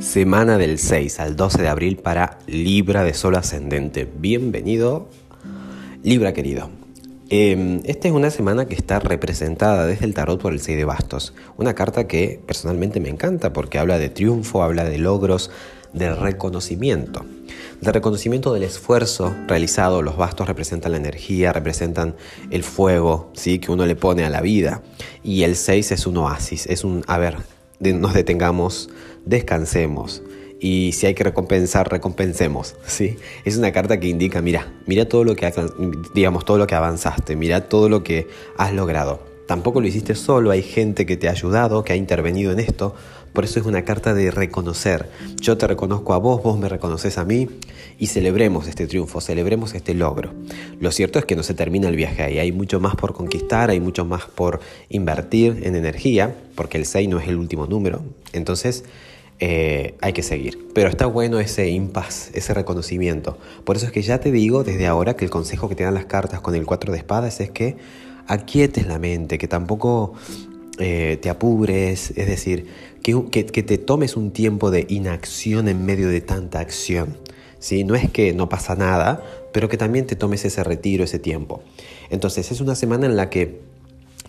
Semana del 6 al 12 de abril para Libra de Sol Ascendente. Bienvenido, Libra querido. Em, esta es una semana que está representada desde el tarot por el 6 de bastos. Una carta que personalmente me encanta porque habla de triunfo, habla de logros, de reconocimiento. De reconocimiento del esfuerzo realizado, los bastos representan la energía, representan el fuego ¿sí? que uno le pone a la vida. Y el 6 es un oasis, es un, a ver, nos detengamos, descansemos y si hay que recompensar, recompensemos, ¿sí? Es una carta que indica, mira, mira todo lo que digamos, todo lo que avanzaste, mira todo lo que has logrado. Tampoco lo hiciste solo, hay gente que te ha ayudado, que ha intervenido en esto. Por eso es una carta de reconocer. Yo te reconozco a vos, vos me reconoces a mí y celebremos este triunfo, celebremos este logro. Lo cierto es que no se termina el viaje ahí, hay mucho más por conquistar, hay mucho más por invertir en energía, porque el 6 no es el último número. Entonces, eh, hay que seguir. Pero está bueno ese impas, ese reconocimiento. Por eso es que ya te digo desde ahora que el consejo que te dan las cartas con el 4 de espadas es que aquietes la mente, que tampoco eh, te apures, es decir, que, que, te tomes un tiempo de inacción en medio de tanta acción. ¿sí? No es que no pasa nada, pero que también te tomes ese retiro, ese tiempo. Entonces es una semana en la que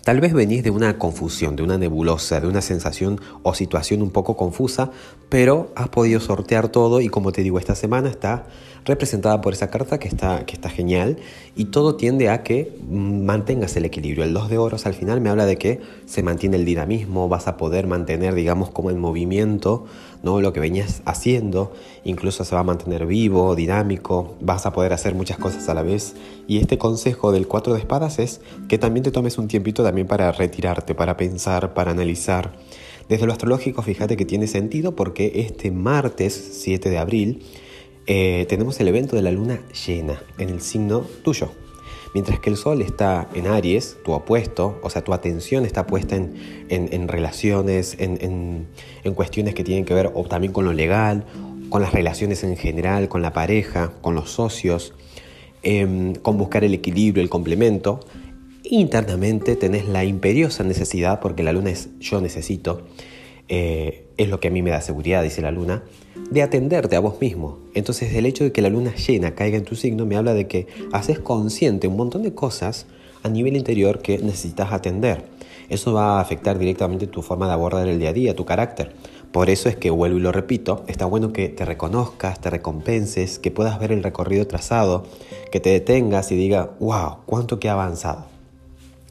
Tal vez venís de una confusión, de una nebulosa, de una sensación o situación un poco confusa, pero has podido sortear todo y como te digo, esta semana está representada por esa carta que está, que está genial y todo tiende a que mantengas el equilibrio. El 2 de oros al final me habla de que se mantiene el dinamismo, vas a poder mantener, digamos, como en movimiento, ¿no? Lo que venías haciendo, incluso se va a mantener vivo, dinámico, vas a poder hacer muchas cosas a la vez. Y este consejo del 4 de espadas es que también te tomes un tiempito también para retirarte, para pensar, para analizar. Desde lo astrológico, fíjate que tiene sentido porque este martes 7 de abril eh, tenemos el evento de la luna llena en el signo tuyo. Mientras que el sol está en Aries, tu opuesto, o sea, tu atención está puesta en, relaciones, en, cuestiones que tienen que ver o también con lo legal, con las relaciones en general, con la pareja, con los socios, em, con buscar el equilibrio, el complemento. Internamente tenés la imperiosa necesidad, porque la luna es yo necesito, eh, es lo que a mí me da seguridad, dice la luna, de atenderte a vos mismo. Entonces el hecho de que la luna llena caiga en tu signo me habla de que haces consciente un montón de cosas a nivel interior que necesitas atender. Eso va a afectar directamente tu forma de abordar el día a día, tu carácter. Por eso es que vuelvo y lo repito, está bueno que te reconozcas, te recompenses, que puedas ver el recorrido trazado, que te detengas y diga, wow, cuánto que ha avanzado.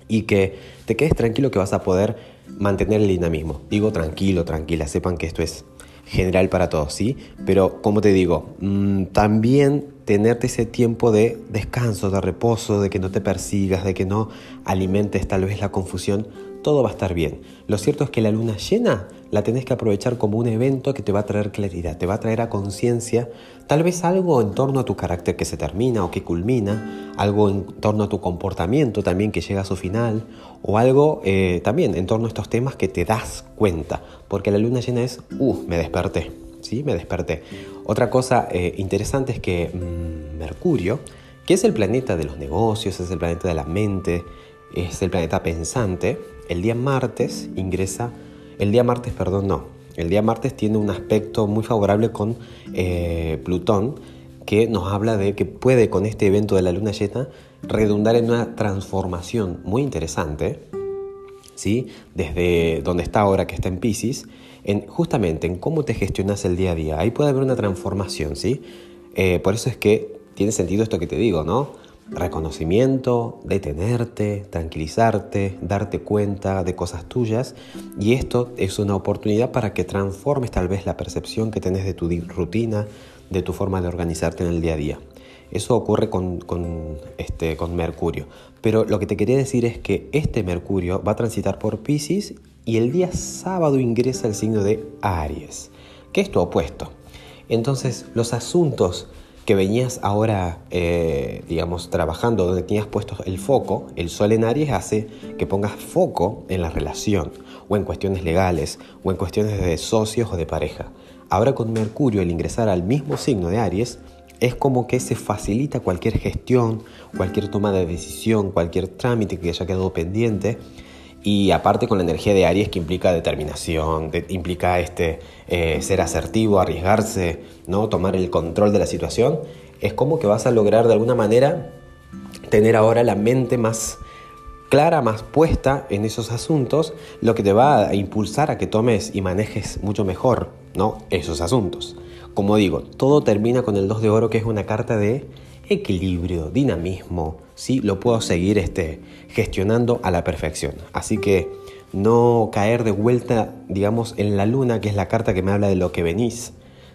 Y que te quedes tranquilo que vas a poder mantener el dinamismo. Digo tranquilo, tranquila, sepan que esto es general para todos, ¿sí? Pero como te digo, mm, también tenerte ese tiempo de descanso, de reposo, de que no te persigas, de que no alimentes tal vez la confusión, todo va a estar bien. Lo cierto es que la luna llena la tenés que aprovechar como un evento que te va a traer claridad, te va a traer a conciencia tal vez algo en torno a tu carácter que se termina o que culmina, algo en torno a tu comportamiento también que llega a su final, o algo eh, también en torno a estos temas que te das cuenta, porque la luna llena es, uh, me desperté, ¿sí? Me desperté. Otra cosa eh, interesante es que mm, Mercurio, que es el planeta de los negocios, es el planeta de la mente, es el planeta pensante, el día martes ingresa, el día martes, perdón, no, el día martes tiene un aspecto muy favorable con eh, Plutón, que nos habla de que puede con este evento de la luna llena redundar en una transformación muy interesante, ¿sí? desde donde está ahora que está en Pisces, en, justamente en cómo te gestionas el día a día. Ahí puede haber una transformación, ¿sí? Eh, por eso es que tiene sentido esto que te digo, ¿no? Reconocimiento, detenerte, tranquilizarte, darte cuenta de cosas tuyas y esto es una oportunidad para que transformes tal vez la percepción que tenés de tu rutina, de tu forma de organizarte en el día a día. Eso ocurre con, este, con Mercurio. Pero lo que te quería decir es que este Mercurio va a transitar por Pisces y el día sábado ingresa el signo de Aries, que es tu opuesto. Entonces los asuntos que venías ahora, eh, digamos, trabajando, donde tenías puesto el foco, el sol en Aries hace que pongas foco en la relación, o en cuestiones legales, o en cuestiones de socios o de pareja. Ahora con Mercurio, el ingresar al mismo signo de Aries, es como que se facilita cualquier gestión, cualquier toma de decisión, cualquier trámite que haya quedado pendiente, Y aparte con la energía de Aries que implica determinación, implica este, eh, ser asertivo, arriesgarse, ¿no? tomar el control de la situación, es como que vas a lograr de alguna manera tener ahora la mente más clara, más puesta en esos asuntos, lo que te va a impulsar a que tomes y manejes mucho mejor ¿no? esos asuntos. Como digo, todo termina con el 2 de oro, que es una carta de equilibrio, dinamismo, ¿sí? Lo puedo seguir este, gestionando a la perfección. Así que no caer de vuelta, digamos, en la luna, que es la carta que me habla de lo que venís,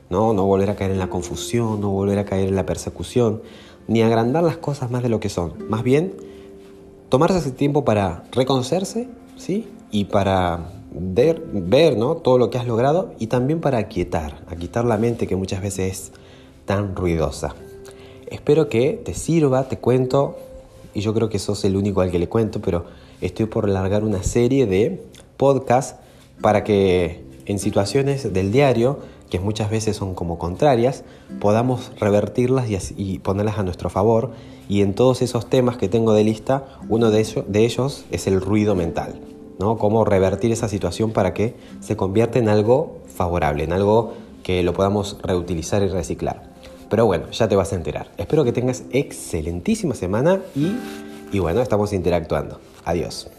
¿no? No volver a caer en la confusión, no volver a caer en la persecución, ni agrandar las cosas más de lo que son. Más bien, tomarse ese tiempo para reconocerse, ¿sí? Y para ver, ver ¿no? todo lo que has logrado y también para aquietar, aquietar la mente que muchas veces es tan ruidosa. Espero que te sirva, te cuento, y yo creo que sos el único al que le cuento, pero estoy por largar una serie de podcasts para que en situaciones del diario, que muchas veces son como contrarias, podamos revertirlas y, ponerlas a nuestro favor. Y en todos esos temas que tengo de lista, uno de ellos, de ellos es el ruido mental. ¿no? Cómo revertir esa situación para que se convierta en algo favorable, en algo que lo podamos reutilizar y reciclar. Pero bueno, ya te vas a enterar. Espero que tengas excelentísima semana y, y bueno, estamos interactuando. Adiós.